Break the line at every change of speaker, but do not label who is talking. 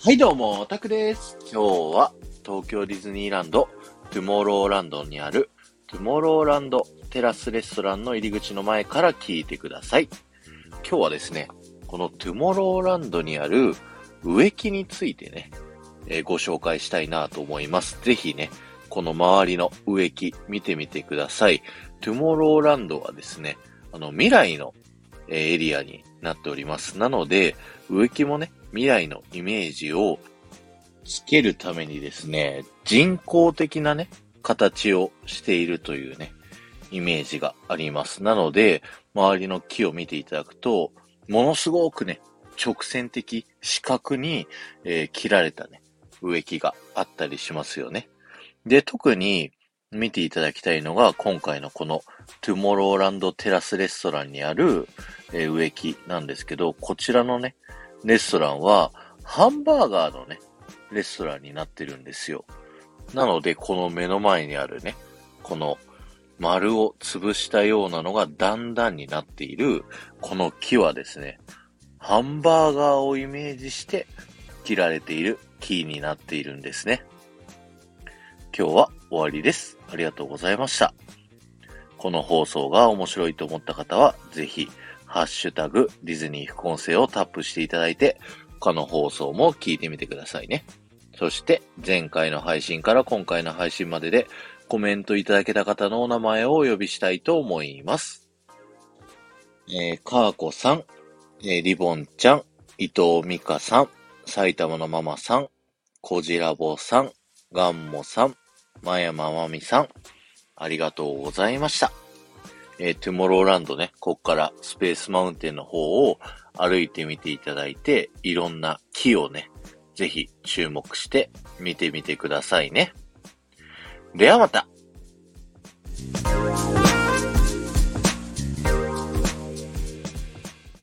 はいどうも、オタクです。今日は東京ディズニーランド、トゥモローランドにあるトゥモローランドテラスレストランの入り口の前から聞いてください。今日はですね、このトゥモローランドにある植木についてね、えーご紹介したいなと思います。ぜひね、この周りの植木見てみてください。トゥモローランドはですね、あの未来のエリアになっております。なので、植木もね、未来のイメージをつけるためにですね、人工的なね、形をしているというね、イメージがあります。なので、周りの木を見ていただくと、ものすごくね、直線的、四角に、えー切られたね、植木があったりしますよね。で、特に見ていただきたいのが、今回のこのトゥモローランドテラスレストランにある、えー植木なんですけど、こちらのね、レストランは、ハンバーガーのね、レストランになってるんですよ。なので、この目の前にあるね、この丸を潰したようなのが段々になっている、この木はですね、ハンバーガーをイメージして切られている木になっているんですね。今日は終わりです。ありがとうございました。この放送が面白いと思った方は、ぜひ、ハッシュタグ、ディズニー副音声をタップしていただいて、他の放送も聞いてみてくださいね。そして、前回の配信から今回の配信までで、コメントいただけた方のお名前をお呼びしたいと思います。えー、かーこさん、えー、リボンちゃん、伊藤美香さん、埼玉のママさん、こじらぼさん、ガンモさん、まやままみさん、ありがとうございました。えー、トゥモローランドね、こっからスペースマウンテンの方を歩いてみていただいて、いろんな木をね、ぜひ注目して見てみてくださいね。ではまた